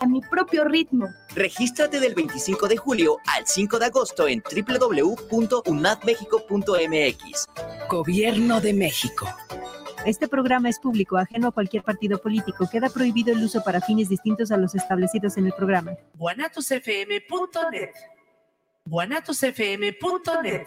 a mi propio ritmo. Regístrate del 25 de julio al 5 de agosto en www.unadmexico.mx. Gobierno de México. Este programa es público, ajeno a cualquier partido político. Queda prohibido el uso para fines distintos a los establecidos en el programa. guanatosfm.net guanatosfm.net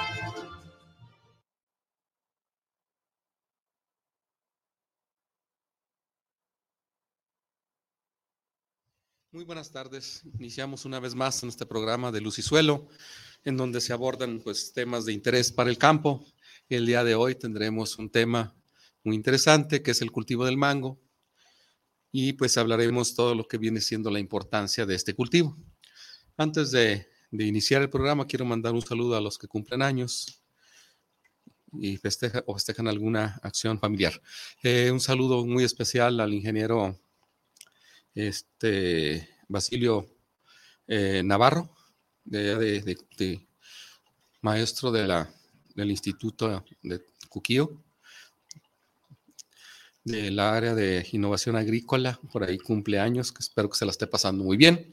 Muy buenas tardes. Iniciamos una vez más en este programa de Luz y Suelo, en donde se abordan pues, temas de interés para el campo. El día de hoy tendremos un tema muy interesante, que es el cultivo del mango. Y pues hablaremos todo lo que viene siendo la importancia de este cultivo. Antes de, iniciar el programa, quiero mandar un saludo a los que cumplen años y festeja, festejan alguna acción familiar. Eh, un saludo muy especial al ingeniero este, Basilio eh, Navarro, de, maestro de la, del Instituto de Cuquío, del área de innovación agrícola, por ahí cumpleaños, que espero que se la esté pasando muy bien,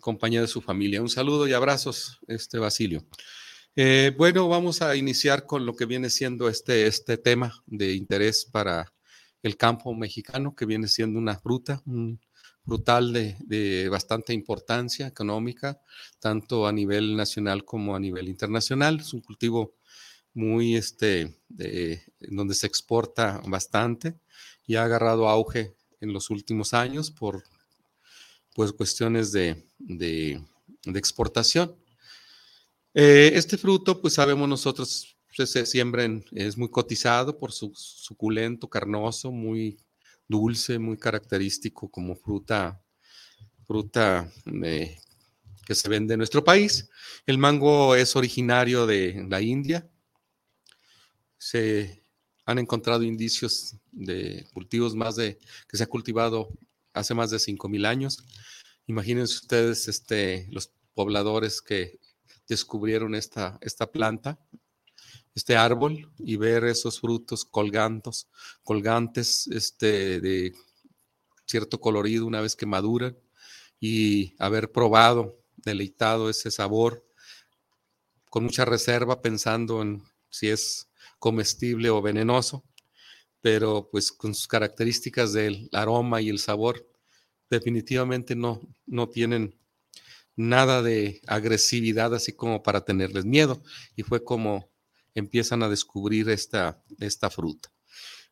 compañía de su familia. Un saludo y abrazos, este Basilio. Eh, bueno, vamos a iniciar con lo que viene siendo este, este tema de interés para el campo mexicano, que viene siendo una fruta, un brutal de, bastante importancia económica, tanto a nivel nacional como a nivel internacional. Es un cultivo muy, este, donde se exporta bastante y ha agarrado auge en los últimos años por pues, cuestiones de, exportación. Eh, este fruto, pues sabemos nosotros, se siembra, es muy cotizado por su suculento, carnoso, muy dulce, muy característico como fruta, fruta eh, que se vende en nuestro país. El mango es originario de la India. Se han encontrado indicios de cultivos más de que se ha cultivado hace más de 5000 años. Imagínense ustedes este, los pobladores que descubrieron esta, esta planta este árbol y ver esos frutos colgantes, colgantes este, de cierto colorido una vez que maduran y haber probado, deleitado ese sabor con mucha reserva pensando en si es comestible o venenoso, pero pues con sus características del aroma y el sabor definitivamente no, no tienen nada de agresividad así como para tenerles miedo. Y fue como empiezan a descubrir esta, esta fruta.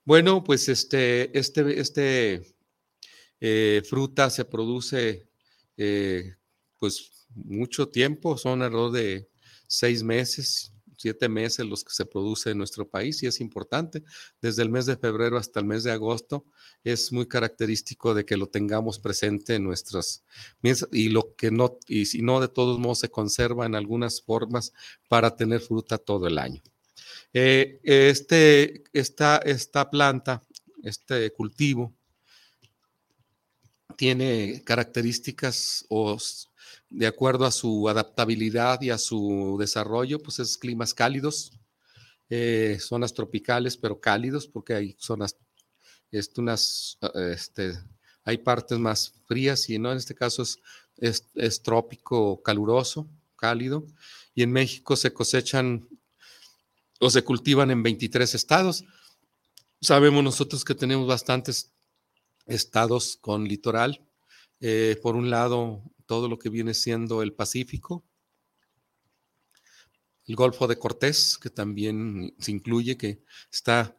Bueno, pues este, este, este eh, fruta se produce eh, pues mucho tiempo, son alrededor de seis meses, siete meses los que se produce en nuestro país y es importante. Desde el mes de febrero hasta el mes de agosto es muy característico de que lo tengamos presente en nuestras y lo que no, y si no, de todos modos se conserva en algunas formas para tener fruta todo el año. Eh, este, esta, esta planta, este cultivo, tiene características o de acuerdo a su adaptabilidad y a su desarrollo, pues es climas cálidos, eh, zonas tropicales, pero cálidos, porque hay zonas, este, unas, este, hay partes más frías y no, en este caso es, es trópico caluroso, cálido, y en México se cosechan o se cultivan en 23 estados. Sabemos nosotros que tenemos bastantes estados con litoral. Eh, por un lado, todo lo que viene siendo el Pacífico, el Golfo de Cortés, que también se incluye, que está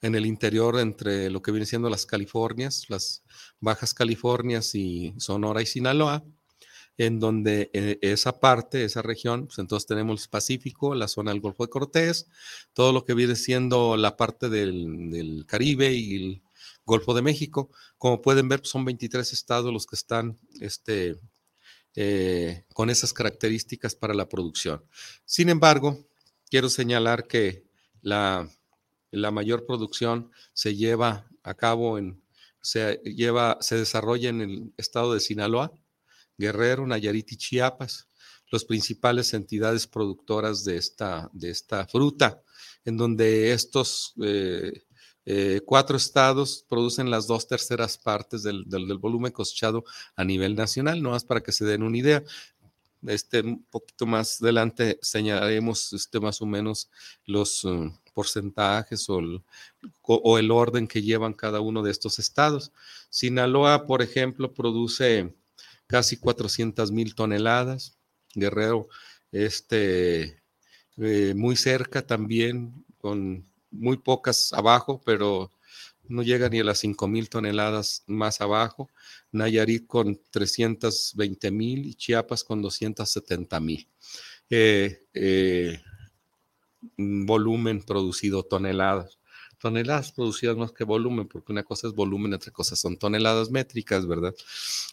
en el interior entre lo que viene siendo las Californias, las Bajas Californias y Sonora y Sinaloa en donde eh, esa parte, esa región, pues entonces tenemos el Pacífico, la zona del Golfo de Cortés, todo lo que viene siendo la parte del, Caribe y el Golfo de México. Como pueden ver, pues, son 23 estados los que están este, eh, con esas características para la producción. Sin embargo, quiero señalar que la, la mayor producción se lleva a cabo en, se lleva, se desarrolla en el estado de Sinaloa, Guerrero, Nayarit y Chiapas, las principales entidades productoras de esta, de esta fruta, en donde estos eh, eh, cuatro estados producen las dos terceras partes del, volumen cosechado a nivel nacional, no más para que se den una idea. Este, un poquito más adelante señalaremos este, más o menos los uh, porcentajes o el, o el orden que llevan cada uno de estos estados. Sinaloa, por ejemplo, produce casi 400 mil toneladas. Guerrero, este, eh, muy cerca también, con muy pocas abajo, pero no llega ni a las 5 mil toneladas más abajo. Nayarit con 320 mil y Chiapas con 270 mil. Eh, eh, volumen producido toneladas toneladas producidas más que volumen, porque una cosa es volumen, otra cosa son toneladas métricas, ¿verdad?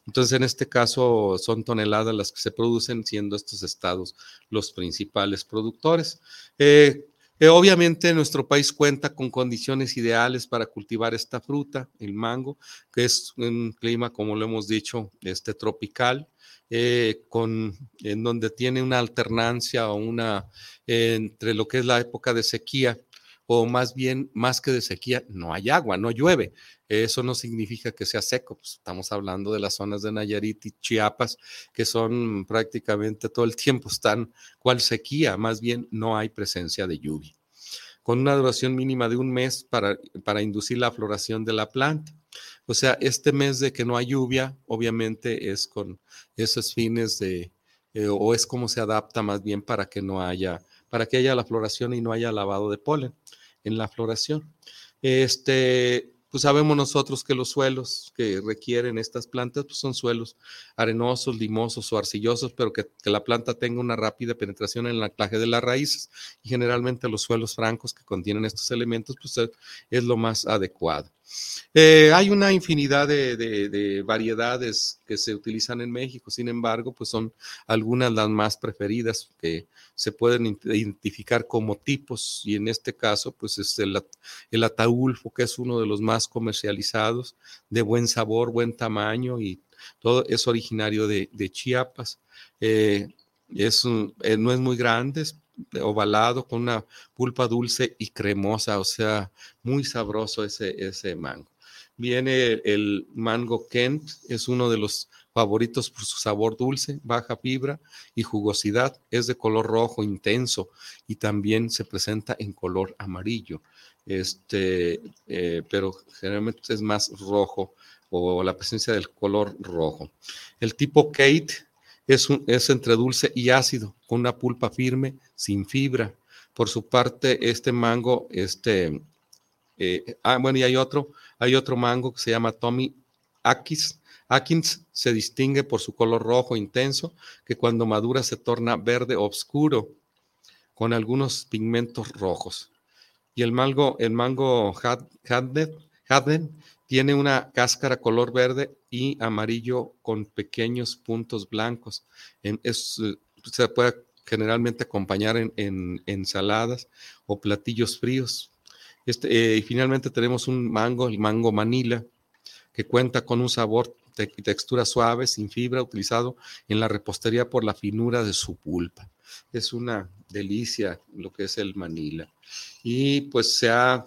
Entonces, en este caso, son toneladas las que se producen, siendo estos estados los principales productores. Eh, eh, obviamente, nuestro país cuenta con condiciones ideales para cultivar esta fruta, el mango, que es un clima, como lo hemos dicho, este, tropical. Eh, con, en donde tiene una alternancia o una entre lo que es la época de sequía o más bien, más que de sequía, no hay agua, no llueve. Eso no significa que sea seco, pues estamos hablando de las zonas de Nayarit y Chiapas, que son prácticamente todo el tiempo están cual sequía, más bien no hay presencia de lluvia. Con una duración mínima de un mes para, para inducir la floración de la planta. O sea, este mes de que no hay lluvia, obviamente es con esos fines de, eh, o es como se adapta más bien para que no haya, para que haya la floración y no haya lavado de polen en la floración. Este, pues sabemos nosotros que los suelos que requieren estas plantas pues son suelos arenosos, limosos o arcillosos, pero que, la planta tenga una rápida penetración en el anclaje de las raíces. Y generalmente los suelos francos que contienen estos elementos pues es lo más adecuado. Eh, hay una infinidad de, variedades que se utilizan en México, sin embargo, pues son algunas las más preferidas que se pueden identificar como tipos y en este caso, pues es el, el ataulfo, que es uno de los más comercializados, de buen sabor, buen tamaño y todo es originario de, Chiapas. Eh, es eh, no es muy grande, ovalado con una pulpa dulce y cremosa, o sea, muy sabroso ese, ese mango. Viene el mango Kent, es uno de los favoritos por su sabor dulce, baja fibra y jugosidad. Es de color rojo intenso y también se presenta en color amarillo. Este, eh, pero generalmente es más rojo o la presencia del color rojo. El tipo Kate es, entre dulce y ácido, con una pulpa firme, sin fibra. Por su parte, este mango, este, eh, ah, bueno, y hay otro, hay otro mango que se llama Tommy Akis. Akins se distingue por su color rojo intenso, que cuando madura se torna verde oscuro, con algunos pigmentos rojos. Y el mango, el mango Hadden tiene una cáscara color verde y amarillo con pequeños puntos blancos. Eh, se puede generalmente acompañar en, ensaladas o platillos fríos. Este, eh, y finalmente tenemos un mango, el mango Manila, que cuenta con un sabor y textura suave, sin fibra, utilizado en la repostería por la finura de su pulpa. Es una delicia lo que es el Manila. Y pues se ha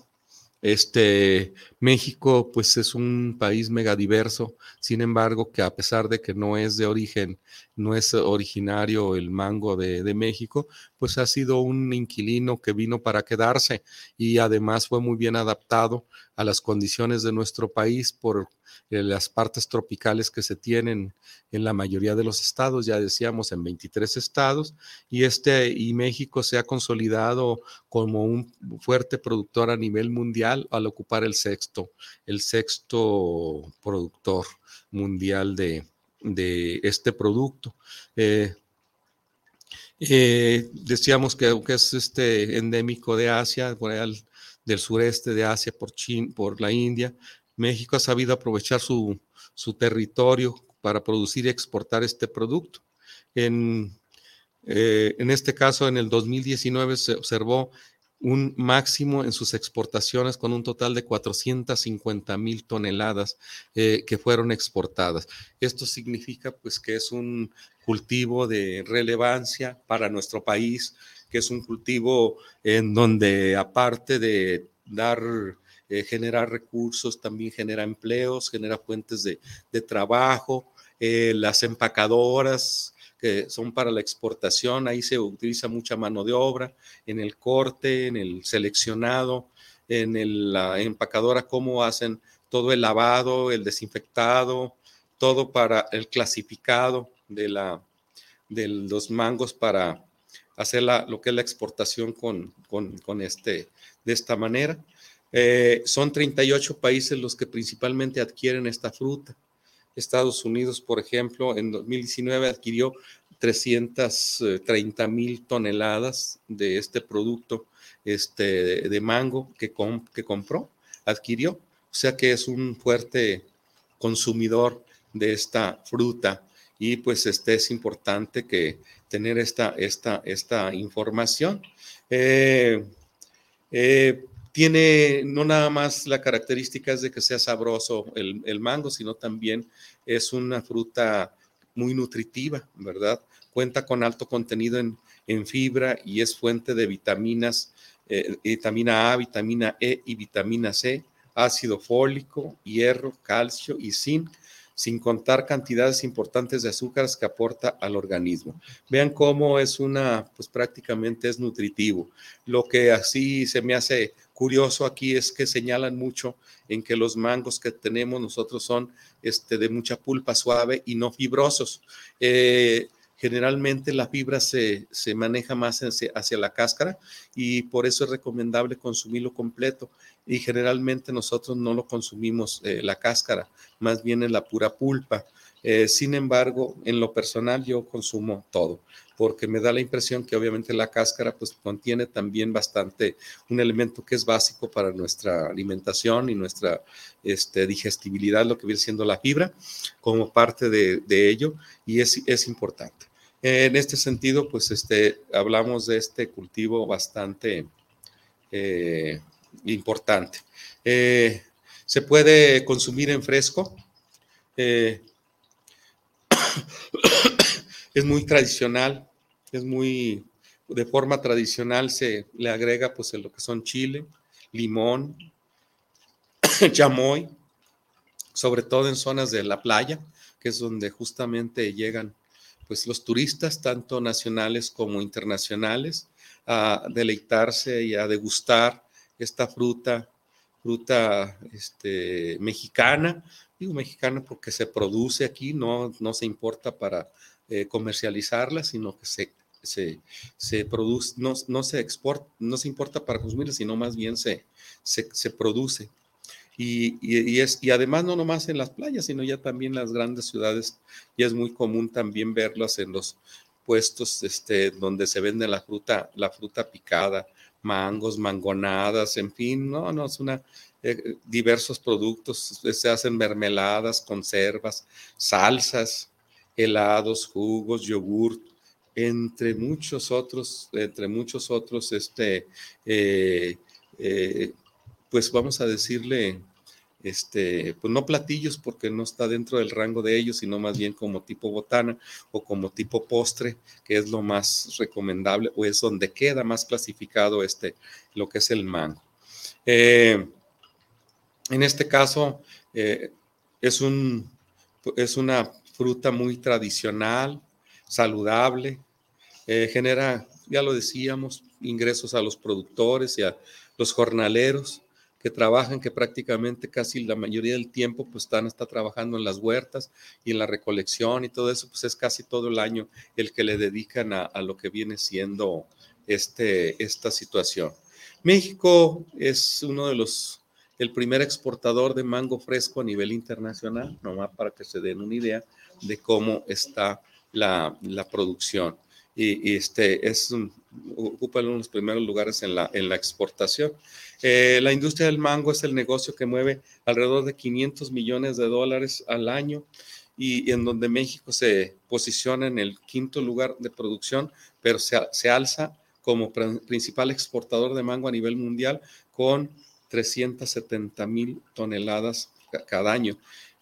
este, México, pues es un país megadiverso, sin embargo, que a pesar de que no es de origen, no es originario el mango de, de, México, pues ha sido un inquilino que vino para quedarse y además fue muy bien adaptado a las condiciones de nuestro país por las partes tropicales que se tienen en la mayoría de los estados, ya decíamos en 23 estados, y este y México se ha consolidado como un fuerte productor a nivel mundial al ocupar el sexto, el sexto productor mundial de, este producto. Eh, eh, decíamos que es este endémico de Asia, del sureste de Asia por, por la India, México ha sabido aprovechar su, su territorio para producir y exportar este producto. En, eh, en este caso, en el 2019 se observó un máximo en sus exportaciones con un total de 450 mil toneladas eh, que fueron exportadas. Esto significa pues que es un cultivo de relevancia para nuestro país, que es un cultivo en donde aparte de dar eh, generar recursos, también genera empleos, genera fuentes de, trabajo, eh, las empacadoras que son para la exportación, ahí se utiliza mucha mano de obra, en el corte, en el seleccionado, en la empacadora, cómo hacen todo el lavado, el desinfectado, todo para el clasificado de, la, de los mangos para hacer lo que es la exportación con, este, de esta manera. Eh, son 38 países los que principalmente adquieren esta fruta. Estados Unidos, por ejemplo, en 2019 adquirió 330 mil toneladas de este producto este, de mango que, que compró, adquirió. O sea que es un fuerte consumidor de esta fruta y pues este es importante que tener esta, esta, esta información. Eh, eh, tiene no nada más la característica de que sea sabroso el, mango, sino también es una fruta muy nutritiva, ¿verdad? Cuenta con alto contenido en, fibra y es fuente de vitaminas, eh, vitamina A, vitamina E y vitamina C, ácido fólico, hierro, calcio y zinc sin contar cantidades importantes de azúcares que aporta al organismo. Vean cómo es una, pues prácticamente es nutritivo. Lo que así se me hace curioso aquí es que señalan mucho en que los mangos que tenemos nosotros son este, de mucha pulpa suave y no fibrosos. Eh, generalmente la fibra se, maneja más hacia, la cáscara y por eso es recomendable consumirlo completo. Y generalmente nosotros no lo consumimos eh, la cáscara, más bien en la pura pulpa. Eh, sin embargo, en lo personal yo consumo todo, porque me da la impresión que obviamente la cáscara pues contiene también bastante un elemento que es básico para nuestra alimentación y nuestra este, digestibilidad, lo que viene siendo la fibra, como parte de, ello, y es, es importante. En este sentido, pues este, hablamos de este cultivo bastante eh, importante. Eh, se puede consumir en fresco. es muy tradicional, es muy, de forma tradicional se le agrega pues lo que son chile, limón, chamoy, sobre todo en zonas de la playa, que es donde justamente llegan pues los turistas, tanto nacionales como internacionales, a deleitarse y a degustar esta fruta, fruta este, mexicana, digo mexicana porque se produce aquí, no, no se importa para eh, comercializarla, sino que se, se, produce, no, no, se exporta, no se importa para consumirla, sino más bien se, se, produce. Y, y, es, y además no nomás en las playas, sino ya también en las grandes ciudades, y es muy común también verlas en los puestos este, donde se vende la fruta, la fruta picada, mangos, mangonadas, en fin, no, no, es una, eh, diversos productos, se hacen mermeladas, conservas, salsas, helados, jugos, yogur, entre muchos otros, entre muchos otros, este, eh, eh, pues vamos a decirle, este, pues no platillos porque no está dentro del rango de ellos, sino más bien como tipo botana o como tipo postre, que es lo más recomendable o es donde queda más clasificado este, lo que es el mango. En este caso, eh, es, un, es una fruta muy tradicional, saludable, eh, genera, ya lo decíamos, ingresos a los productores y a los jornaleros que trabajan, que prácticamente casi la mayoría del tiempo pues están está trabajando en las huertas y en la recolección y todo eso, pues es casi todo el año el que le dedican a, lo que viene siendo este, esta situación. México es uno de los, el primer exportador de mango fresco a nivel internacional, nomás para que se den una idea de cómo está la, la producción. Y, este es ocupa uno de los primeros lugares en la, en la exportación. Eh, la industria del mango es el negocio que mueve alrededor de 500 millones de dólares al año y, en donde México se posiciona en el quinto lugar de producción, pero se, se alza como principal exportador de mango a nivel mundial con 370 mil toneladas cada año.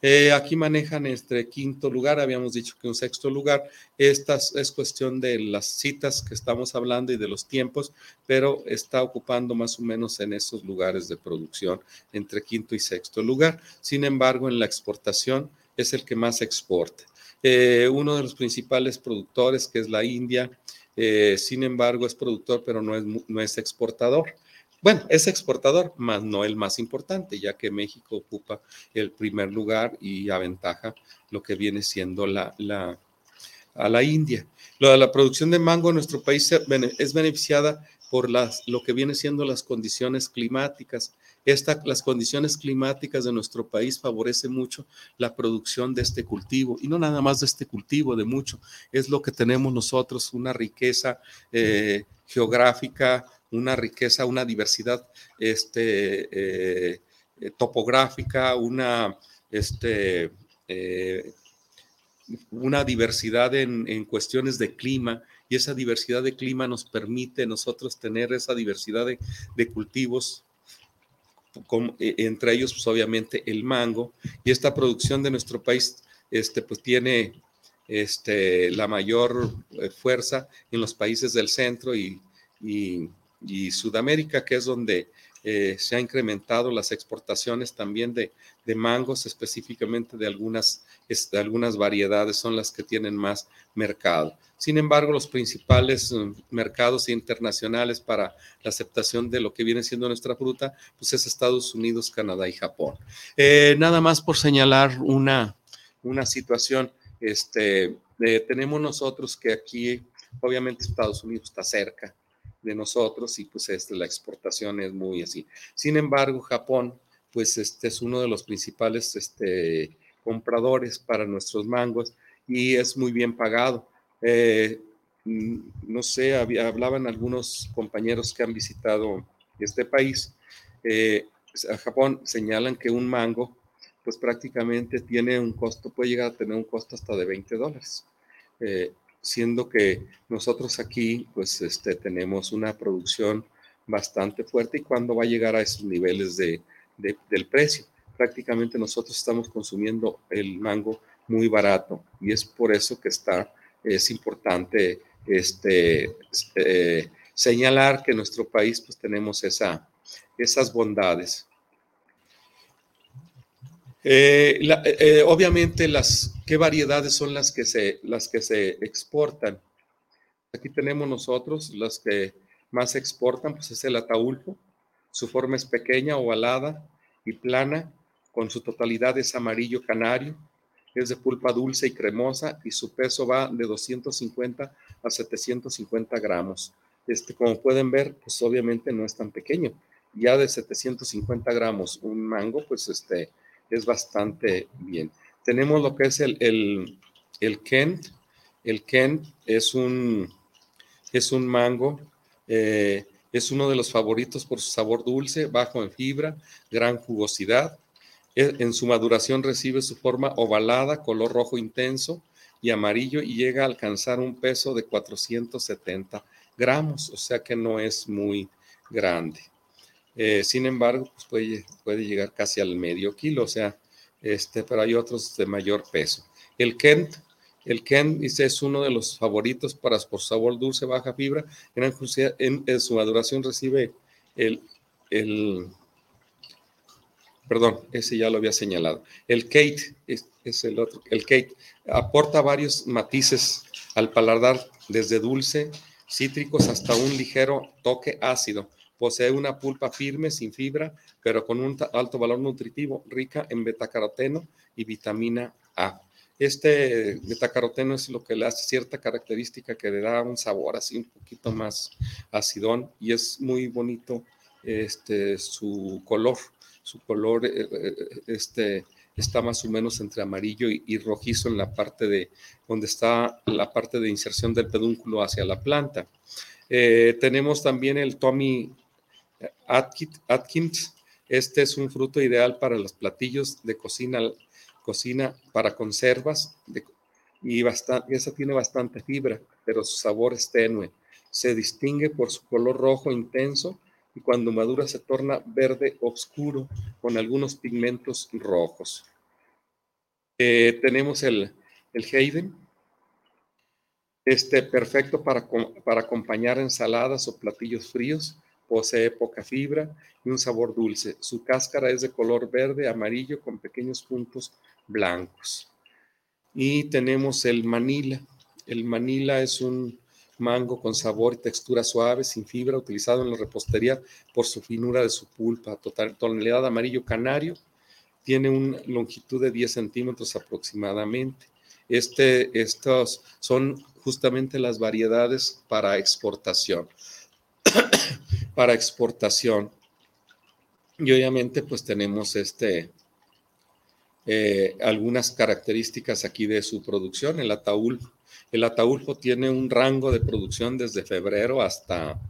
Eh, aquí manejan este quinto lugar, habíamos dicho que un sexto lugar. Esta es cuestión de las citas que estamos hablando y de los tiempos, pero está ocupando más o menos en esos lugares de producción, entre quinto y sexto lugar. Sin embargo, en la exportación es el que más exporta. Eh, uno de los principales productores, que es la India, eh, sin embargo, es productor, pero no es, no es exportador. Bueno, es exportador, más no el más importante, ya que México ocupa el primer lugar y aventaja lo que viene siendo la, la, a la India. Lo de la producción de mango en nuestro país es beneficiada por las, lo que viene siendo las condiciones climáticas. Esta, las condiciones climáticas de nuestro país favorecen mucho la producción de este cultivo y no nada más de este cultivo, de mucho. Es lo que tenemos nosotros, una riqueza eh, geográfica, una riqueza, una diversidad este, eh, topográfica, una, este, eh, una diversidad en, cuestiones de clima. Y esa diversidad de clima nos permite nosotros tener esa diversidad de, cultivos, e, entre ellos pues obviamente el mango. Y esta producción de nuestro país este, pues tiene este, la mayor eh, fuerza en los países del centro y Sudamérica, que es donde eh, se han incrementado las exportaciones también de, mangos, específicamente de algunas, de algunas variedades, son las que tienen más mercado. Sin embargo, los principales mm, mercados internacionales para la aceptación de lo que viene siendo nuestra fruta, pues es Estados Unidos, Canadá y Japón. Eh, nada más por señalar una, una situación, este, eh, tenemos nosotros que aquí, obviamente Estados Unidos está cerca, de nosotros y pues este, la exportación es muy así. Sin embargo, Japón, pues este es uno de los principales este, compradores para nuestros mangos y es muy bien pagado. Eh, no sé, hablaban algunos compañeros que han visitado este país. Eh, a Japón señalan que un mango, pues prácticamente tiene un costo, puede llegar a tener un costo hasta de 20 dólares. Eh, siendo que nosotros aquí pues este, tenemos una producción bastante fuerte y cuando va a llegar a esos niveles de, del precio. Prácticamente nosotros estamos consumiendo el mango muy barato y es por eso que está, es importante este, eh, señalar que en nuestro país pues tenemos esa, esas bondades. Eh, eh, obviamente, las, ¿qué variedades son las que, se, las que se exportan? Aquí tenemos nosotros las que más se exportan, pues es el ataulfo. Su forma es pequeña, ovalada y plana, con su totalidad es amarillo canario, es de pulpa dulce y cremosa y su peso va de 250 a 750 gramos. Este, como pueden ver, pues obviamente no es tan pequeño. Ya de 750 gramos un mango, pues este, es bastante bien. Tenemos lo que es el, el, Kent. El Kent es un, es un mango, eh, es uno de los favoritos por su sabor dulce, bajo en fibra, gran jugosidad. E, en su maduración recibe su forma ovalada, color rojo intenso y amarillo y llega a alcanzar un peso de 470 gramos, o sea que no es muy grande. Eh, sin embargo, pues puede, puede, llegar casi al medio kilo, o sea, este, pero hay otros de mayor peso. El Kent, el Kent dice, es uno de los favoritos para por sabor dulce, baja fibra. En, en, su maduración recibe el, el, perdón, ese ya lo había señalado. El Kate es, es el otro. El Kate aporta varios matices al paladar, desde dulce, cítricos hasta un ligero toque ácido Posee una pulpa firme, sin fibra, pero con un alto valor nutritivo, rica en betacaroteno y vitamina A. Este betacaroteno es lo que le hace cierta característica que le da un sabor así un poquito más acidón y es muy bonito este, su color. Su color eh, eh, este, está más o menos entre amarillo y, rojizo en la parte de donde está la parte de inserción del pedúnculo hacia la planta. Eh, tenemos también el Tommy Atkins. Este es un fruto ideal para los platillos de cocina cocina para conservas y bastante, esa tiene bastante fibra, pero su sabor es tenue. Se distingue por su color rojo intenso y cuando madura se torna verde oscuro con algunos pigmentos rojos. Eh, tenemos el, el Hayden, este perfecto para, para acompañar ensaladas o platillos fríos. Posee poca fibra y un sabor dulce. Su cáscara es de color verde amarillo con pequeños puntos blancos. Y tenemos el Manila. El Manila es un mango con sabor y textura suave, sin fibra, utilizado en la repostería por su finura de su pulpa, total, tonalidad amarillo canario. Tiene una longitud de 10 centímetros aproximadamente. Este, estos son justamente las variedades para exportación. Para exportación. Y obviamente pues tenemos este, eh, algunas características aquí de su producción. El ataulfo, el ataulfo tiene un rango de producción desde febrero hasta,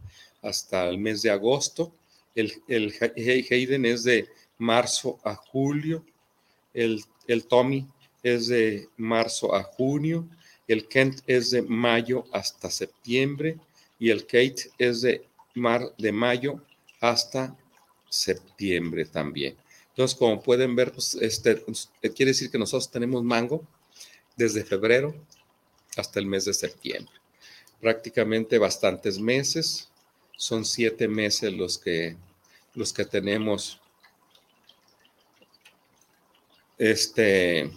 hasta el mes de agosto. El, el Hayden es de marzo a julio. El, el Tommy es de marzo a junio. El Kent es de mayo hasta septiembre. Y el Kate es de, mar, de mayo hasta septiembre también. Entonces, como pueden ver, pues, este, pues, quiere decir que nosotros tenemos mango desde febrero hasta el mes de septiembre. Prácticamente bastantes meses. Son siete meses los que, los que tenemos este,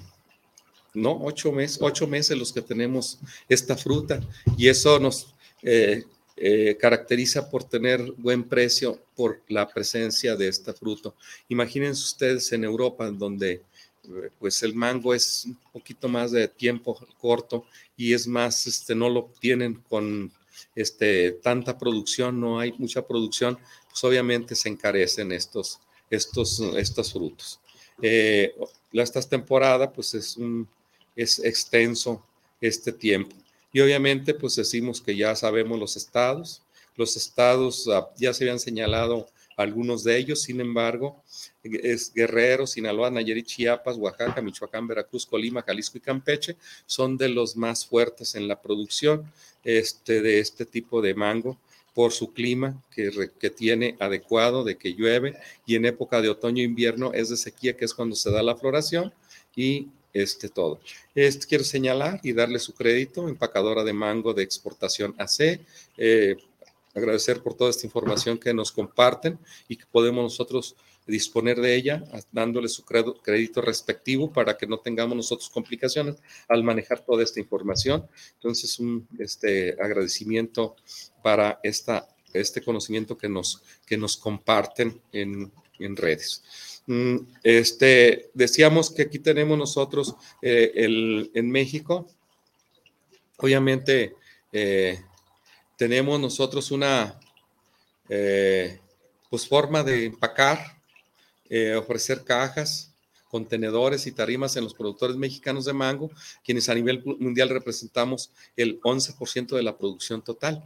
no, ocho meses, ocho meses los que tenemos esta fruta y eso nos eh, eh, caracteriza por tener buen precio por la presencia de esta fruta. Imagínense ustedes en Europa, donde eh, pues el mango es un poquito más de tiempo corto y es más, este, no lo tienen con este, tanta producción, no hay mucha producción, pues obviamente se encarecen estos, estos, estos frutos. Eh, esta temporada pues es, un, es extenso este tiempo. Y obviamente, pues decimos que ya sabemos los estados. Los estados ah, ya se habían señalado algunos de ellos, sin embargo, es Guerrero, Sinaloa, Nayarit, Chiapas, Oaxaca, Michoacán, Veracruz, Colima, Jalisco y Campeche son de los más fuertes en la producción este, de este tipo de mango por su clima que, que, tiene adecuado, de que llueve y en época de otoño e invierno es de sequía, que es cuando se da la floración y este todo. Este, quiero señalar y darle su crédito, empacadora de mango de exportación AC. Eh, agradecer por toda esta información que nos comparten y que podemos nosotros disponer de ella, dándole su crédito respectivo para que no tengamos nosotros complicaciones al manejar toda esta información. Entonces, un este, agradecimiento para esta, este conocimiento que nos, que nos comparten en, en redes. Mm, este, decíamos que aquí tenemos nosotros eh, el, en México, obviamente eh, tenemos nosotros una eh, pues forma de empacar, ofrecer cajas, contenedores y tarimas en los productores mexicanos de mango, quienes a nivel mundial representamos el 11% de la producción total.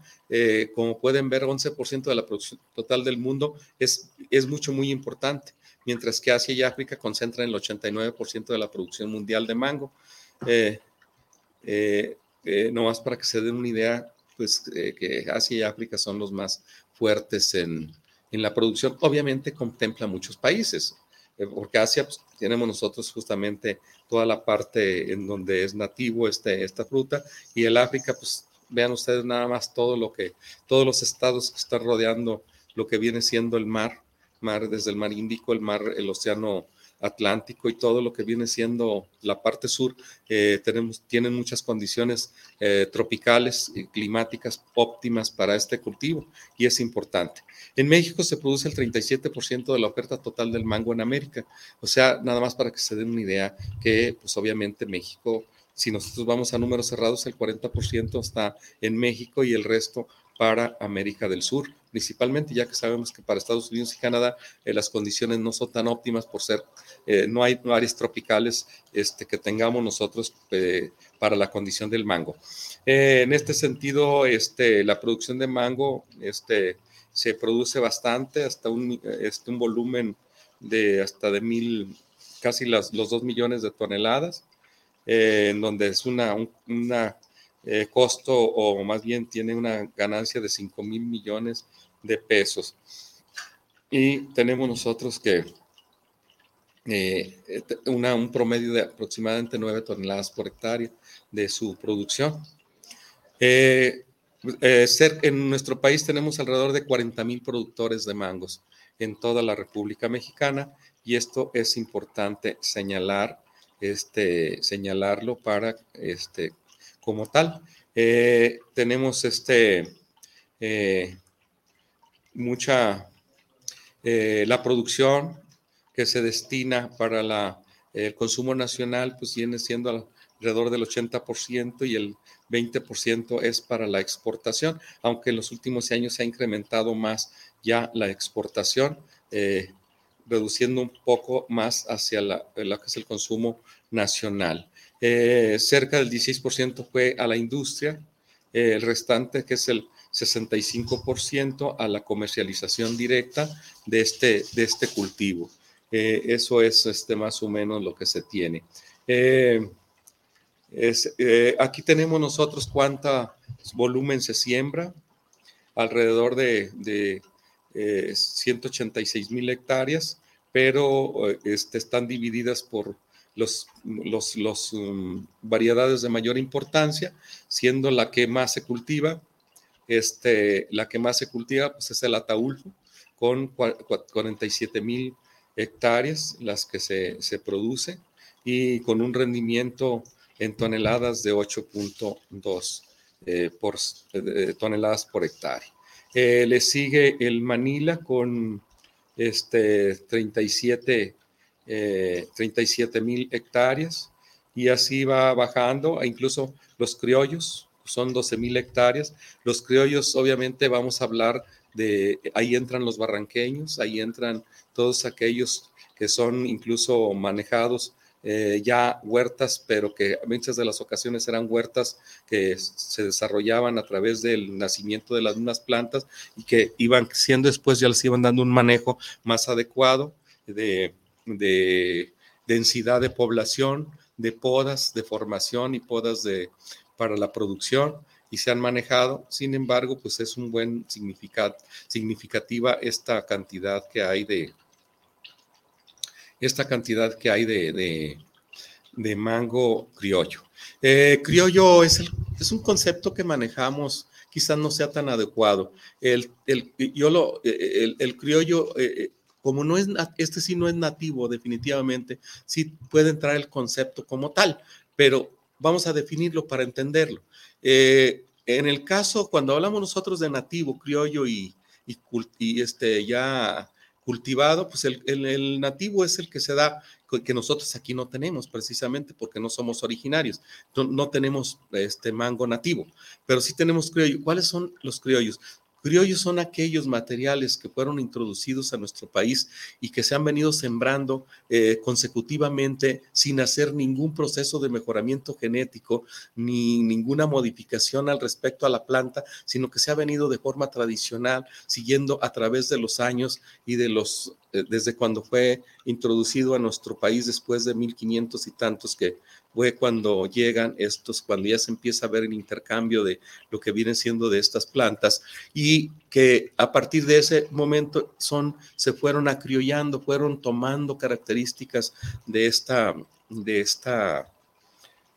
como pueden ver, 11% de la producción total del mundo es, es mucho, muy importante mientras que Asia y África concentran el 89% de la producción mundial de mango. Eh, eh, eh, no más para que se den una idea, pues que Asia y África son los más fuertes en, la producción. Obviamente contempla muchos países, porque Asia pues, tenemos nosotros justamente toda la parte en donde es nativo este, esta fruta y el África, pues vean ustedes nada más todo lo que, todos los estados que están rodeando lo que viene siendo el mar mar, desde el mar Índico, el mar, el océano Atlántico y todo lo que viene siendo la parte sur, eh, tenemos, tienen muchas condiciones eh, tropicales y climáticas óptimas para este cultivo y es importante. En México se produce el 37% de la oferta total del mango en América. O sea, nada más para que se den una idea que, pues obviamente México, si nosotros vamos a números cerrados, el 40% está en México y el resto para América del Sur, principalmente ya que sabemos que para Estados Unidos y Canadá eh, las condiciones no son tan óptimas por ser, eh, no hay áreas tropicales este, que tengamos nosotros eh, para la condición del mango. en este sentido, este, la producción de mango este, se produce bastante, hasta un, este, un volumen de hasta de mil casi las, los 2 millones de toneladas, en donde es una, un una, eh, costo o más bien tiene una ganancia de 5 mil millones de pesos. Y tenemos nosotros que eh, una, un promedio de aproximadamente 9 toneladas por hectárea de su producción. Eh, eh, en nuestro país tenemos alrededor de 40 mil productores de mangos en toda la República Mexicana y esto es importante señalar, este, señalarlo para este, como tal. tenemos este, mucha, la producción que se destina para la, el consumo nacional, pues viene siendo alrededor del 80% y el 20% es para la exportación, aunque en los últimos años se ha incrementado más ya la exportación, eh, reduciendo un poco más hacia la, lo que es el consumo nacional. Eh, cerca del 16% fue a la industria, eh, el restante, que es el 65%, a la comercialización directa de este, de este cultivo. Eh, eso es este, más o menos lo que se tiene. Aquí tenemos nosotros cuánto volumen se siembra, alrededor de, 186 mil hectáreas, pero este, están divididas por los, los, um, variedades de mayor importancia, siendo la que más se cultiva, este, la que más se cultiva pues es el ataulfo, con 47 mil hectáreas las que se, se produce y con un rendimiento en toneladas de 8.2 eh, por eh, toneladas por hectárea. Eh, le sigue el Manila con este 37 mil hectáreas y así va bajando, e incluso los criollos son 12 mil hectáreas. Los criollos, obviamente, vamos a hablar de, ahí entran los barranqueños, ahí entran todos aquellos que son incluso manejados eh, ya huertas, pero que muchas de las ocasiones eran huertas que se desarrollaban a través del nacimiento de las mismas plantas y que iban siendo después, ya les iban dando un manejo más adecuado de, de densidad de población, de podas, de formación y podas de, para la producción y se han manejado. Sin embargo, pues es un buen significado, significativa esta cantidad que hay de, esta cantidad que hay de, de, mango criollo. Eh, criollo es, es un concepto que manejamos, quizás no sea tan adecuado. El, el, yo lo, el, el criollo, eh, eh, como no es, este sí no es nativo definitivamente, sí puede entrar el concepto como tal, pero vamos a definirlo para entenderlo. Eh, en el caso, cuando hablamos nosotros de nativo, criollo y, y, este, ya cultivado, pues el, nativo es el que se da, que nosotros aquí no tenemos precisamente porque no somos originarios, no, no tenemos este mango nativo, pero sí tenemos criollo. ¿Cuáles son los criollos? Criollos son aquellos materiales que fueron introducidos a nuestro país y que se han venido sembrando eh, consecutivamente sin hacer ningún proceso de mejoramiento genético ni ninguna modificación al respecto a la planta, sino que se ha venido de forma tradicional, siguiendo a través de los años y de los, eh, desde cuando fue introducido a nuestro país después de 1500 y tantos que fue cuando llegan estos, cuando ya se empieza a ver el intercambio de lo que viene siendo de estas plantas y que a partir de ese momento son, se fueron acriollando, fueron tomando características de esta, de esta,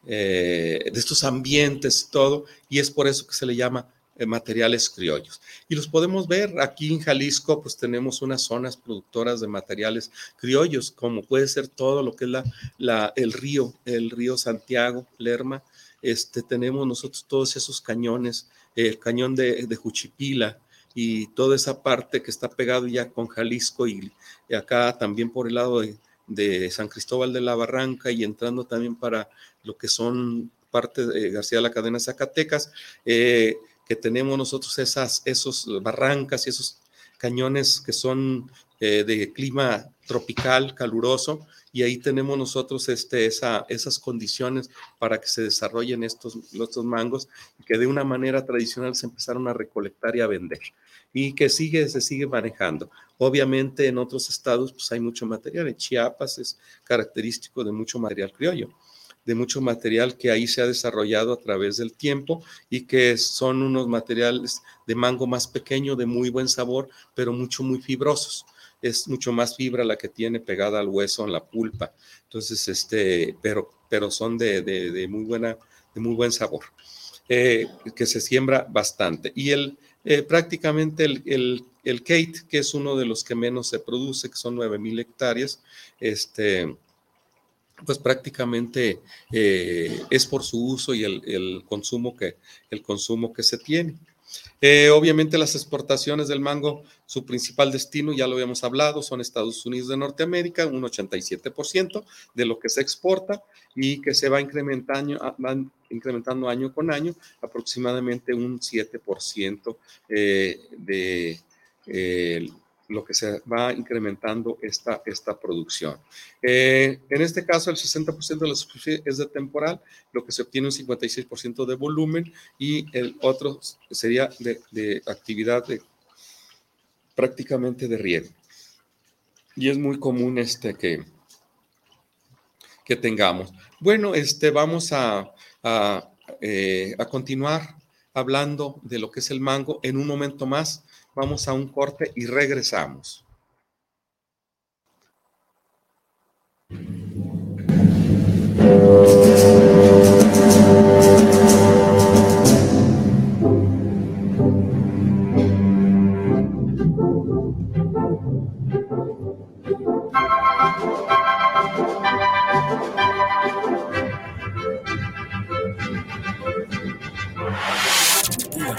eh, de estos ambientes, todo, y es por eso que se le llama materiales criollos. Y los podemos ver aquí en Jalisco, pues tenemos unas zonas productoras de materiales criollos, como puede ser todo lo que es la, la, el río, el río Santiago, Lerma. Este, tenemos nosotros todos esos cañones, el cañón de, de Juchipila y toda esa parte que está pegado ya con Jalisco y, acá también por el lado de, de San Cristóbal de la Barranca y entrando también para lo que son parte de García de la Cadena Zacatecas. Eh, que tenemos nosotros esas esos barrancas y esos cañones que son eh, de clima tropical, caluroso, y ahí tenemos nosotros este, esa, esas condiciones para que se desarrollen estos, estos mangos que de una manera tradicional se empezaron a recolectar y a vender. Y que sigue, se sigue manejando. Obviamente en otros estados pues hay mucho material, en Chiapas es característico de mucho material criollo de mucho material que ahí se ha desarrollado a través del tiempo y que son unos materiales de mango más pequeño, de muy buen sabor, pero mucho, muy fibrosos es mucho más fibra la que tiene pegada al hueso en la pulpa. Entonces, este, pero, pero son de, de, muy, buena, de muy buen sabor, eh, que se siembra bastante. Y el, eh, prácticamente el, el, el, Kate, que es uno de los que menos se produce, que son 9.000 hectáreas, este, pues prácticamente eh, es por su uso y el, el, consumo que, el consumo que se tiene. Eh, obviamente las exportaciones del mango, su principal destino, ya lo habíamos hablado, son Estados Unidos de Norteamérica, un 87% de lo que se exporta y que se va incrementando, ah, incrementando año con año, aproximadamente un 7% eh, de eh, lo que se va incrementando esta, esta producción. Eh, en este caso, el 60% de la superficie es de temporal, lo que se obtiene un 56% de volumen y el otro sería de, de actividad de, prácticamente de riego. Y es muy común este que, que tengamos. Bueno, este, vamos a, a, eh, a continuar hablando de lo que es el mango en un momento más Vamos a un corte y regresamos.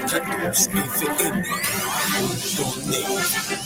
Can't lose if it in. Don't need.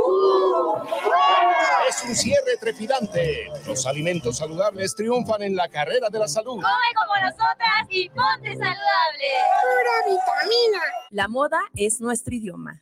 Es un cierre trepidante. Los alimentos saludables triunfan en la carrera de la salud. Come como nosotras y ponte saludable. Pura vitamina. La moda es nuestro idioma.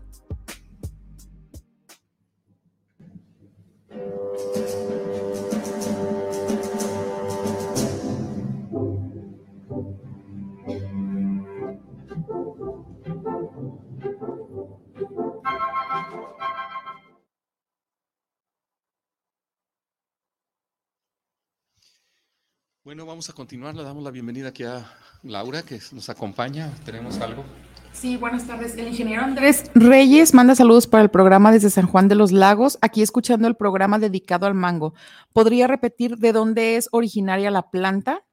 Bueno, vamos a continuar. Le damos la bienvenida aquí a Laura, que nos acompaña. ¿Tenemos algo? Sí, buenas tardes. El ingeniero Andrés Reyes manda saludos para el programa desde San Juan de los Lagos, aquí escuchando el programa dedicado al mango. ¿Podría repetir de dónde es originaria la planta?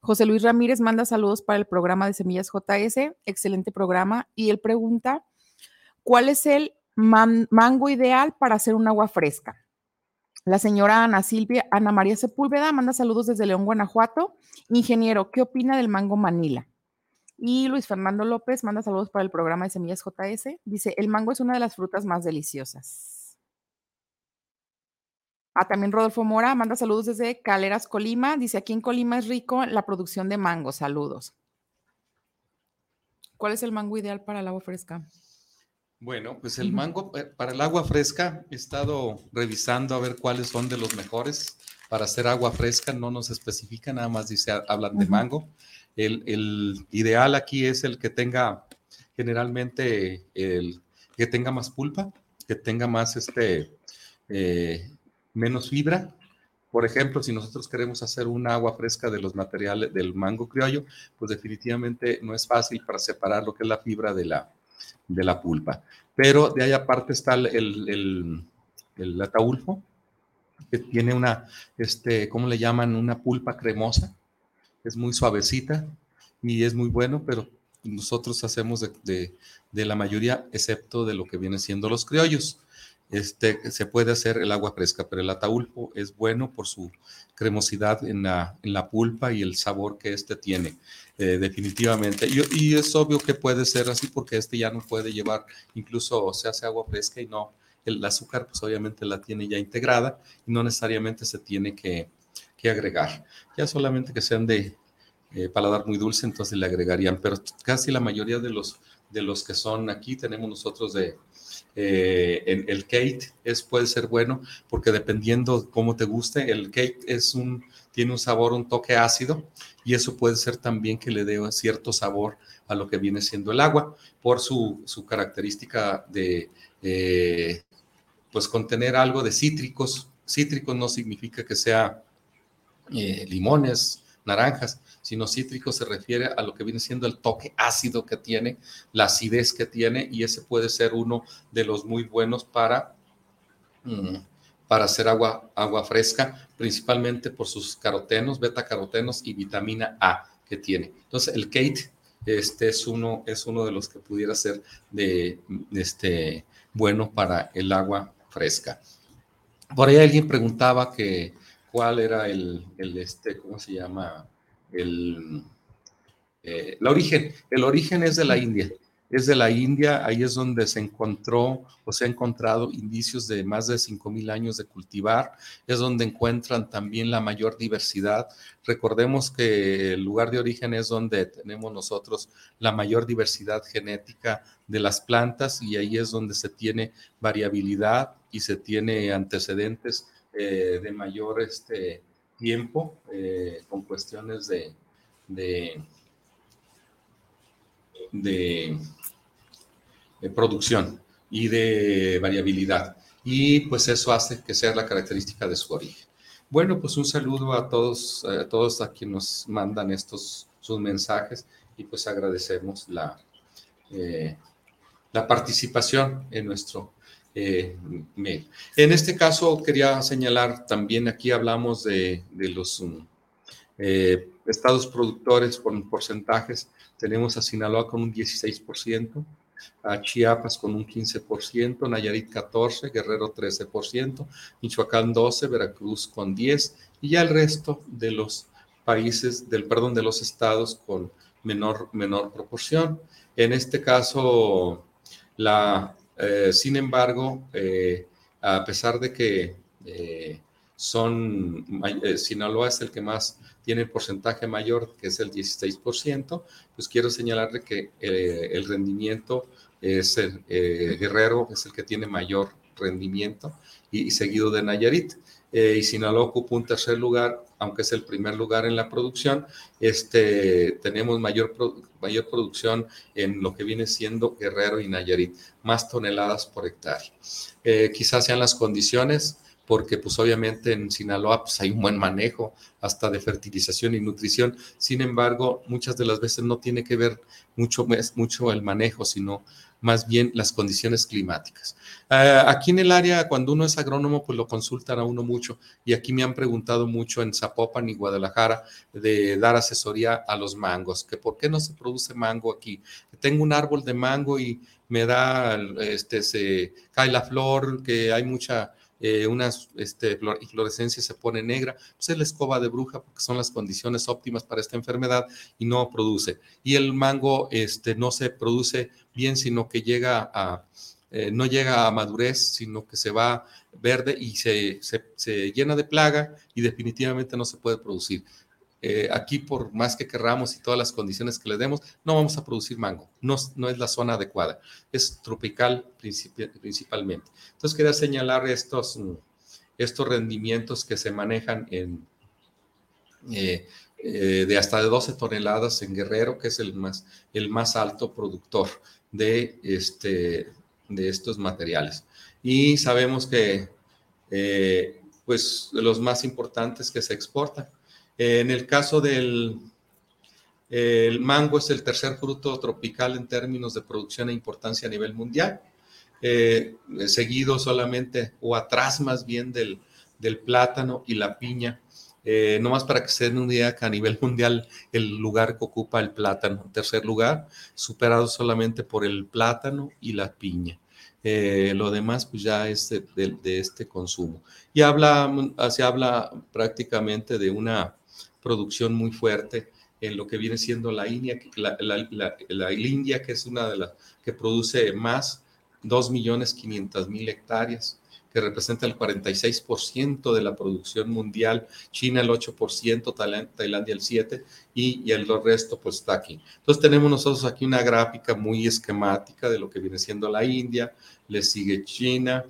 José Luis Ramírez manda saludos para el programa de Semillas JS, excelente programa. Y él pregunta, ¿cuál es el mango ideal para hacer un agua fresca? La señora Ana Silvia, Ana María Sepúlveda, manda saludos desde León, Guanajuato. Ingeniero, ¿qué opina del mango Manila? Y Luis Fernando López manda saludos para el programa de Semillas JS. Dice, el mango es una de las frutas más deliciosas. Ah, también Rodolfo Mora manda saludos desde Caleras, Colima. Dice, aquí en Colima es rico la producción de mango. Saludos. ¿Cuál es el mango ideal para el agua fresca? Bueno, pues el mango eh, para el agua fresca he estado revisando a ver cuáles son de los mejores para hacer agua fresca. No nos especifica, nada más dice, hablan de mango. El, ideal aquí es el que tenga generalmente el que tenga más pulpa, que tenga más este eh, menos fibra. Por ejemplo, si nosotros queremos hacer un agua fresca de los materiales del mango criollo, pues definitivamente no es fácil para separar lo que es la fibra de la, de la pulpa. Pero de ahí aparte está el, el, el, ataulfo, que tiene una, este, ¿cómo le llaman? Una pulpa cremosa, es muy suavecita y es muy bueno, pero nosotros hacemos de, de, la mayoría, excepto de lo que vienen siendo los criollos. Este, se puede hacer el agua fresca, pero el ataulfo es bueno por su cremosidad en la, en la pulpa y el sabor que este tiene. Eh, definitivamente. Y, es obvio que puede ser así porque este ya no puede llevar, incluso se hace agua fresca y no, el azúcar pues obviamente la tiene ya integrada y no necesariamente se tiene que, agregar. Ya solamente que sean de eh, paladar muy dulce, entonces le agregarían, pero casi la mayoría de los, de los que son aquí tenemos nosotros de, eh, el Kate es, puede ser bueno porque dependiendo cómo te guste, el Kate es un, tiene un sabor, un toque ácido y eso puede ser también que le dé cierto sabor a lo que viene siendo el agua por su, característica de eh, pues contener algo de cítricos. Cítricos no significa que sea eh, limones, naranjas, sino cítrico se refiere a lo que viene siendo el toque ácido que tiene, la acidez que tiene, y ese puede ser uno de los muy buenos para, mm, para hacer agua, agua fresca, principalmente por sus carotenos, beta carotenos y vitamina A que tiene. Entonces, el Kate este es uno, es uno de los que pudiera ser de, este, bueno para el agua fresca. Por ahí alguien preguntaba que cuál era el, el este, ¿cómo se llama? El, eh, origen. El origen es de la India es de la India, ahí es donde se encontró o se ha encontrado indicios de más de 5.000 años de cultivar, es donde encuentran también la mayor diversidad. Recordemos que el lugar de origen es donde tenemos nosotros la mayor diversidad genética de las plantas y ahí es donde se tiene variabilidad y se tiene antecedentes eh, de mayor este, tiempo eh, con cuestiones de, de producción y de variabilidad. Y pues eso hace que sea la característica de su origen. Bueno, pues un saludo a todos, a todos a quienes nos mandan estos sus mensajes y pues agradecemos la, eh, la participación en nuestro eh. En este caso quería señalar también aquí hablamos de, los eh, estados productores con porcentajes tenemos a Sinaloa con un 16%, a Chiapas con un 15%, Nayarit 14%, Guerrero 13%, Michoacán 12%, Veracruz con 10% y ya el resto de los países, del perdón, de los estados con menor, menor proporción. En este caso, la, eh, sin embargo, eh, a pesar de que eh, son, Sinaloa es el que más tiene el porcentaje mayor, que es el 16%, pues quiero señalarle que el rendimiento es el Guerrero, es el que tiene mayor rendimiento y seguido de Nayarit y Sinaloa ocupa un tercer lugar, aunque es el primer lugar en la producción. Este, tenemos mayor, mayor producción en lo que viene siendo Guerrero y Nayarit, más toneladas por hectárea. Eh, quizás sean las condiciones, porque pues obviamente en Sinaloa pues, hay un buen manejo hasta de fertilización y nutrición. Sin embargo, muchas de las veces no tiene que ver mucho, mucho el manejo, sino más bien las condiciones climáticas. Eh, aquí en el área, cuando uno es agrónomo, pues lo consultan a uno mucho y aquí me han preguntado mucho en Zapopan y Guadalajara de dar asesoría a los mangos, que por qué no se produce mango aquí. Tengo un árbol de mango y me da, este, se cae la flor, que hay mucha eh, una este, inflorescencia se pone negra, pues es la escoba de bruja porque son las condiciones óptimas para esta enfermedad y no produce. Y el mango este, no se produce bien, sino que llega a, eh, no llega a madurez, sino que se va verde y se, se llena de plaga y definitivamente no se puede producir. Eh, aquí por más que querramos y todas las condiciones que le demos, no vamos a producir mango. No, no es la zona adecuada. Es tropical principalmente. Entonces quería señalar estos, mm, estos rendimientos que se manejan en, eh, eh, de hasta de 12 toneladas en Guerrero, que es el más, el más alto productor de, este, de estos materiales. Y sabemos que pues los más importantes que se exportan en el caso del el mango es el tercer fruto tropical en términos de producción e importancia a nivel mundial, eh, seguido solamente o atrás más bien del, plátano y la piña. Eh, no más para que se den una idea que a nivel mundial el lugar que ocupa el plátano, tercer lugar, superado solamente por el plátano y la piña. Eh, lo demás pues ya es de, de, este consumo. Y habla, se habla prácticamente de una producción muy fuerte en lo que viene siendo la India, la, la, India que es una de las que produce más, 2.500.000 hectáreas, que representa el 46% de la producción mundial, China el 8%, Tailandia el 7% y, el resto pues está aquí. Entonces tenemos nosotros aquí una gráfica muy esquemática de lo que viene siendo la India, le sigue China,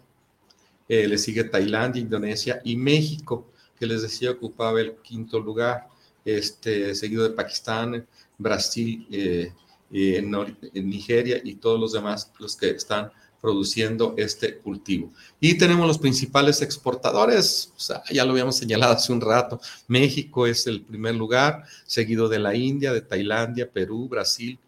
eh, le sigue Tailandia, Indonesia y México que les decía ocupaba el quinto lugar, este, seguido de Pakistán, Brasil, eh, en, Nigeria y todos los demás, los que están produciendo este cultivo. Y tenemos los principales exportadores, ya lo habíamos señalado hace un rato, México es el primer lugar, seguido de la India, de Tailandia, Perú, Brasil,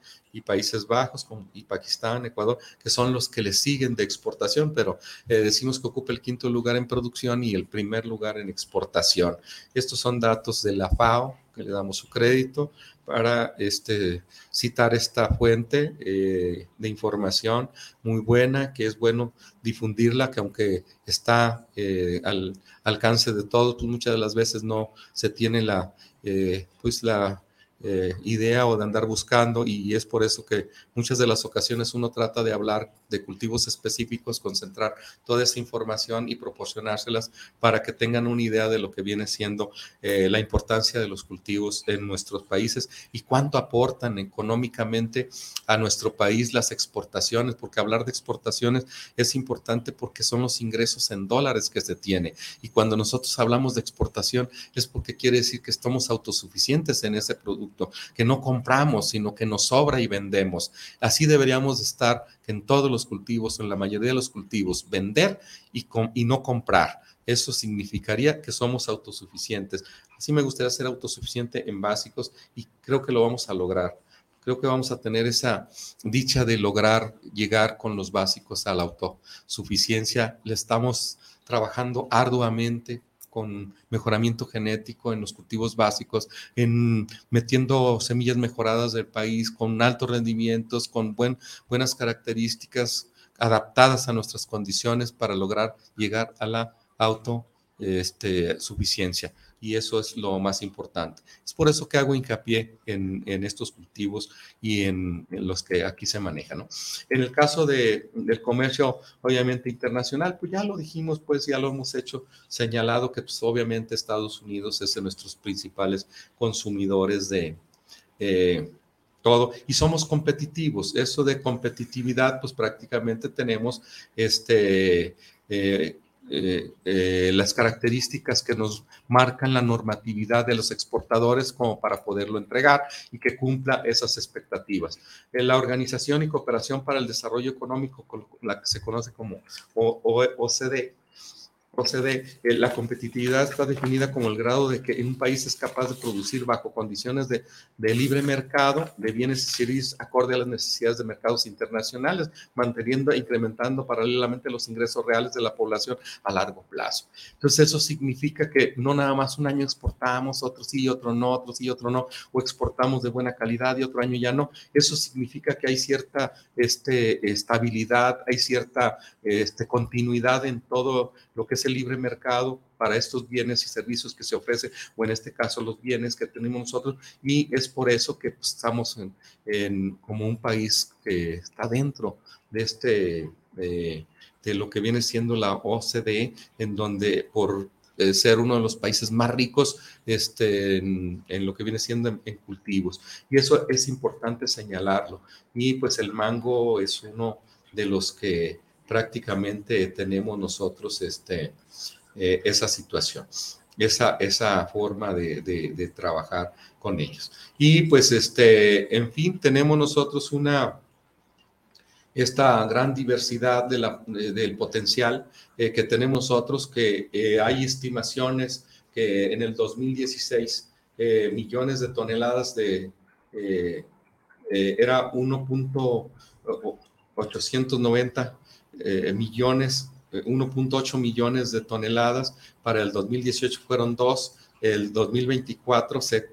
Países Bajos y Pakistán, Ecuador, que son los que le siguen de exportación, pero eh, decimos que ocupa el quinto lugar en producción y el primer lugar en exportación. Estos son datos de la FAO, que le damos su crédito para este, citar esta fuente eh, de información muy buena, que es bueno difundirla, que aunque está eh, al alcance de todos, pues muchas de las veces no se tiene la, pues la eh, idea o de andar buscando y es por eso que muchas de las ocasiones uno trata de hablar de cultivos específicos, concentrar toda esa información y proporcionárselas para que tengan una idea de lo que viene siendo eh, la importancia de los cultivos en nuestros países y cuánto aportan económicamente a nuestro país las exportaciones, porque hablar de exportaciones es importante porque son los ingresos en dólares que se tiene y cuando nosotros hablamos de exportación es porque quiere decir que estamos autosuficientes en ese producto que no compramos, sino que nos sobra y vendemos. Así deberíamos estar en todos los cultivos, en la mayoría de los cultivos, vender y, y no comprar. Eso significaría que somos autosuficientes. Así me gustaría ser autosuficiente en básicos y creo que lo vamos a lograr. Creo que vamos a tener esa dicha de lograr llegar con los básicos a la autosuficiencia. Le estamos trabajando arduamente con mejoramiento genético en los cultivos básicos, en metiendo semillas mejoradas del país, con altos rendimientos, con buen, buenas características adaptadas a nuestras condiciones para lograr llegar a la autosuficiencia. Este, y eso es lo más importante. Es por eso que hago hincapié en, estos cultivos y en, los que aquí se manejan. ¿no? En el caso de, del comercio, obviamente internacional, pues ya lo dijimos, pues ya lo hemos hecho señalado que pues obviamente Estados Unidos es de nuestros principales consumidores de... Eh, todo y somos competitivos. Eso de competitividad, pues prácticamente tenemos este, eh, eh, eh, las características que nos marcan la normatividad de los exportadores como para poderlo entregar y que cumpla esas expectativas. En la Organización y Cooperación para el Desarrollo Económico, la que se conoce como OCDE, procede, eh, la competitividad está definida como el grado de que un país es capaz de producir bajo condiciones de, de, libre mercado de bienes y servicios acorde a las necesidades de mercados internacionales, manteniendo e incrementando paralelamente los ingresos reales de la población a largo plazo. Entonces eso significa que no nada más un año exportamos, otro sí, otro no, otro sí, otro no, o exportamos de buena calidad y otro año ya no. Eso significa que hay cierta este, estabilidad, hay cierta este, continuidad en todo lo que es el libre mercado para estos bienes y servicios que se ofrece, o en este caso los bienes que tenemos nosotros, y es por eso que pues, estamos en, como un país que está dentro de este, de, lo que viene siendo la OCDE, en donde por eh, ser uno de los países más ricos este, en, lo que viene siendo en, cultivos. Y eso es importante señalarlo. Y pues el mango es uno de los que prácticamente tenemos nosotros este, eh, esa situación, esa, esa forma de, de, trabajar con ellos. Y pues, este, en fin, tenemos nosotros una, esta gran diversidad de la, del potencial eh, que tenemos nosotros, que eh, hay estimaciones que en el 2016 millones de toneladas de, era 1.890 eh, millones, 1.8 eh, millones de toneladas, para el 2018 fueron 2, el 2024 se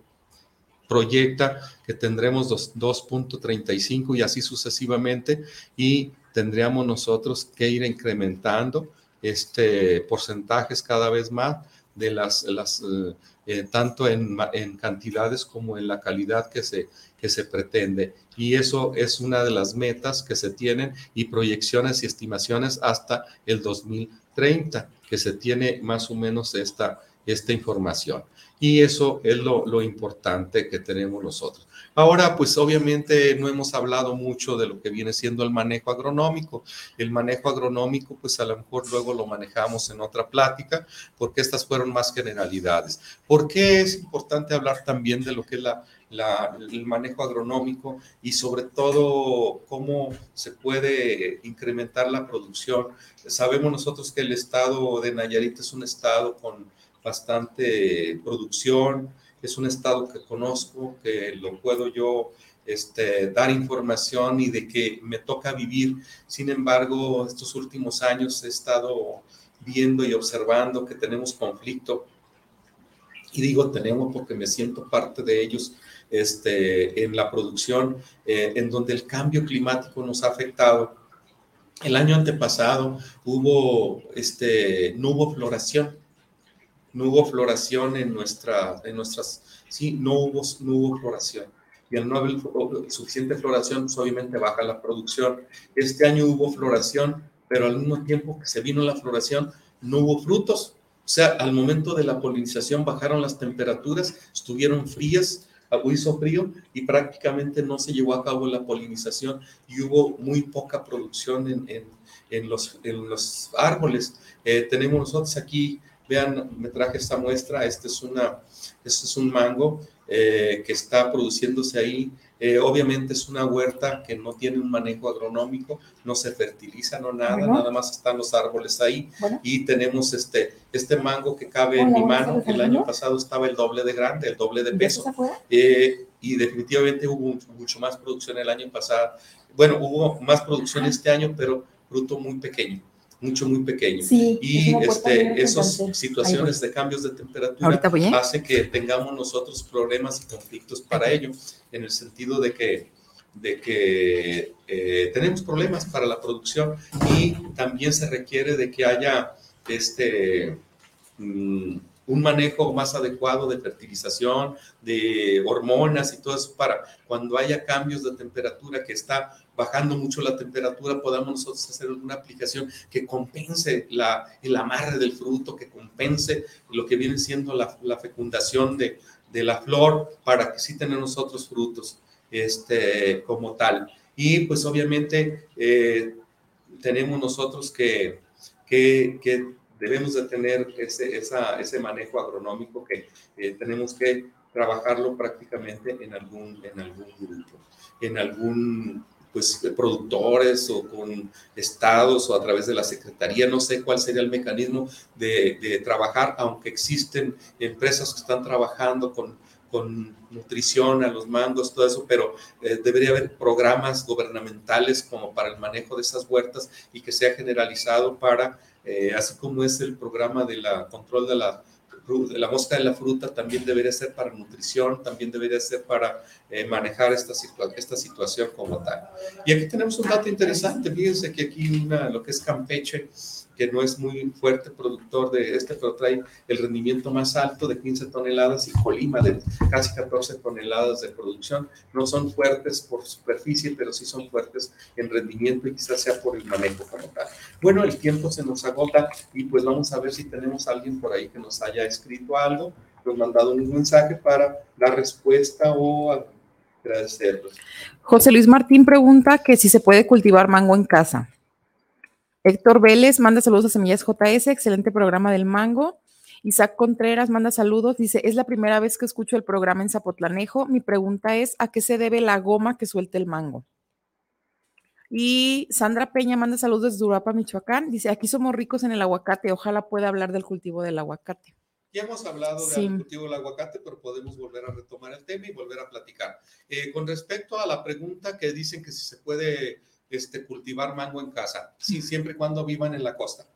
proyecta que tendremos 2.35 y así sucesivamente y tendríamos nosotros que ir incrementando este porcentajes cada vez más de las, las eh, tanto en, en, cantidades como en la calidad que se, que se pretende. Y eso es una de las metas que se tienen y proyecciones y estimaciones hasta el 2030, que se tiene más o menos esta, esta información. Y eso es lo, lo importante que tenemos nosotros. Ahora, pues obviamente no hemos hablado mucho de lo que viene siendo el manejo agronómico. El manejo agronómico, pues a lo mejor luego lo manejamos en otra plática, porque estas fueron más generalidades. ¿Por qué es importante hablar también de lo que es la, el manejo agronómico y sobre todo cómo se puede incrementar la producción. Sabemos nosotros que el estado de Nayarit es un estado con bastante producción, es un estado que conozco, que lo puedo yo este, dar información y de que me toca vivir. Sin embargo, estos últimos años he estado viendo y observando que tenemos conflicto. Y digo tenemos porque me siento parte de ellos este, en la producción, eh, en donde el cambio climático nos ha afectado. El año antepasado hubo, este, no hubo floración, no hubo floración en, nuestra, en nuestras, sí, no hubo, no hubo floración. Y al no haber suficiente floración, pues, obviamente baja la producción. Este año hubo floración, pero al mismo tiempo que se vino la floración, no hubo frutos. O sea, al momento de la polinización bajaron las temperaturas, estuvieron frías, hizo frío y prácticamente no se llevó a cabo la polinización y hubo muy poca producción en, en, en los, en los árboles. Eh, tenemos nosotros aquí, vean, me traje esta muestra, este es, una, este es un mango eh, que está produciéndose ahí eh, obviamente es una huerta que no tiene un manejo agronómico, no se fertiliza, no nada, nada más están los árboles ahí. Y tenemos este, este mango que cabe en mi mano. El año pasado estaba el doble de grande, el doble de peso. Eh, y definitivamente hubo mucho más producción el año pasado. Bueno, hubo más producción este año, pero fruto muy pequeño mucho, muy pequeño. Sí, y es este, esas situaciones de cambios de temperatura voy, ¿eh? hace que tengamos nosotros problemas y conflictos para ello, en el sentido de que, de que eh, tenemos problemas para la producción y también se requiere de que haya este, mm, un manejo más adecuado de fertilización, de hormonas y todo eso para cuando haya cambios de temperatura que está bajando mucho la temperatura, podamos nosotros hacer alguna aplicación que compense la, el amarre del fruto, que compense lo que viene siendo la, fecundación de, de la flor para que sí tengan nosotros frutos este, como tal. Y pues obviamente eh, tenemos nosotros que, que debemos de tener ese, esa, ese manejo agronómico que eh, tenemos que trabajarlo prácticamente en algún, en algún grupo, en algún pues productores o con estados o a través de la secretaría, no sé cuál sería el mecanismo de, de trabajar, aunque existen empresas que están trabajando con, con nutrición a los mangos, todo eso, pero eh, debería haber programas gubernamentales como para el manejo de esas huertas y que sea generalizado para, eh, así como es el programa de la control de la, de la mosca de la fruta, también debería ser para nutrición, también debería ser para eh, manejar esta, situa esta situación como tal. Y aquí tenemos un dato interesante, fíjense que aquí una, lo que es Campeche, que no es muy fuerte productor de este, pero trae el rendimiento más alto de 15 toneladas y Colima de casi 14 toneladas de producción. No son fuertes por superficie, pero sí son fuertes en rendimiento y quizás sea por el manejo como tal. Bueno, el tiempo se nos agota y pues vamos a ver si tenemos alguien por ahí que nos haya escrito algo, nos mandado un mensaje para dar respuesta o agradecerlos. José Luis Martín pregunta que si se puede cultivar mango en casa. Héctor Vélez manda saludos a Semillas JS, excelente programa del mango. Isaac Contreras manda saludos, dice, es la primera vez que escucho el programa en Zapotlanejo. Mi pregunta es, ¿a qué se debe la goma que suelta el mango? Y Sandra Peña manda saludos desde Urapa, Michoacán. Dice, aquí somos ricos en el aguacate, ojalá pueda hablar del cultivo del aguacate. Ya hemos hablado Sí. del cultivo del aguacate, pero podemos volver a retomar el tema y volver a platicar. Eh, con respecto a la pregunta que dicen que si se puede este, cultivar mango en casa, sí, siempre y cuando vivan en la costa.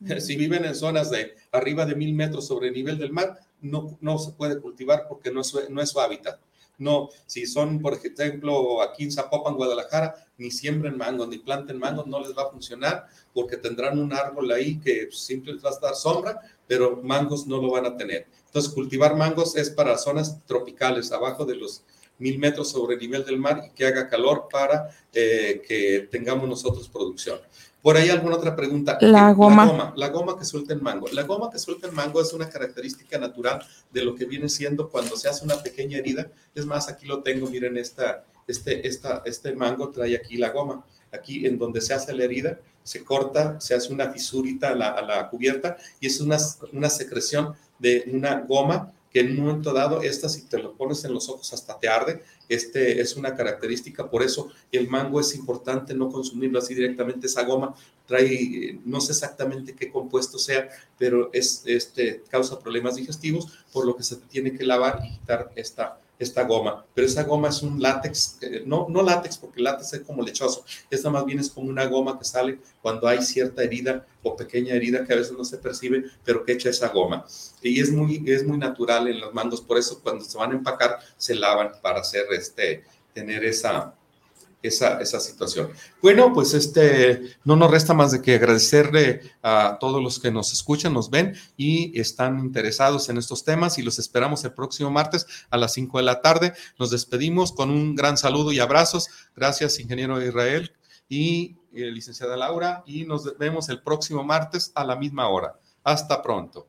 Si viven en zonas de arriba de mil metros sobre el nivel del mar, no, no se puede cultivar porque no es, su- no es su hábitat. No, si son, por ejemplo, aquí en Zapopan, Guadalajara, ni siembren mango, ni planten mango, no les va a funcionar porque tendrán un árbol ahí que les va a dar sombra, pero mangos no lo van a tener. Entonces, cultivar mangos es para zonas tropicales, abajo de los mil metros sobre el nivel del mar y que haga calor para eh, que tengamos nosotros producción. Por ahí alguna otra pregunta. La goma. La goma, la goma que suelta el mango. La goma que suelta el mango es una característica natural de lo que viene siendo cuando se hace una pequeña herida. Es más, aquí lo tengo, miren, esta, este, esta, este mango trae aquí la goma. Aquí en donde se hace la herida, se corta, se hace una fisurita a la, a la cubierta y es una, una secreción de una goma que en un momento dado, esta si te lo pones en los ojos hasta te arde, este es una característica, por eso el mango es importante no consumirlo así directamente, esa goma trae, eh, no sé exactamente qué compuesto sea, pero es, este, causa problemas digestivos, por lo que se tiene que lavar y quitar esta, esta goma, pero esa goma es un látex, eh, no, no látex porque el látex es como lechoso, esta más bien es como una goma que sale cuando hay cierta herida o pequeña herida que a veces no se percibe, pero que echa esa goma. Y es muy, es muy natural en los mangos, por eso cuando se van a empacar se lavan para hacer este, tener esa, esa, esa situación. Bueno, pues este, no nos resta más de que agradecerle a todos los que nos escuchan, nos ven y están interesados en estos temas y los esperamos el próximo martes a las 5 de la tarde. Nos despedimos con un gran saludo y abrazos. Gracias, ingeniero Israel y eh, licenciada Laura, y nos vemos el próximo martes a la misma hora. Hasta pronto.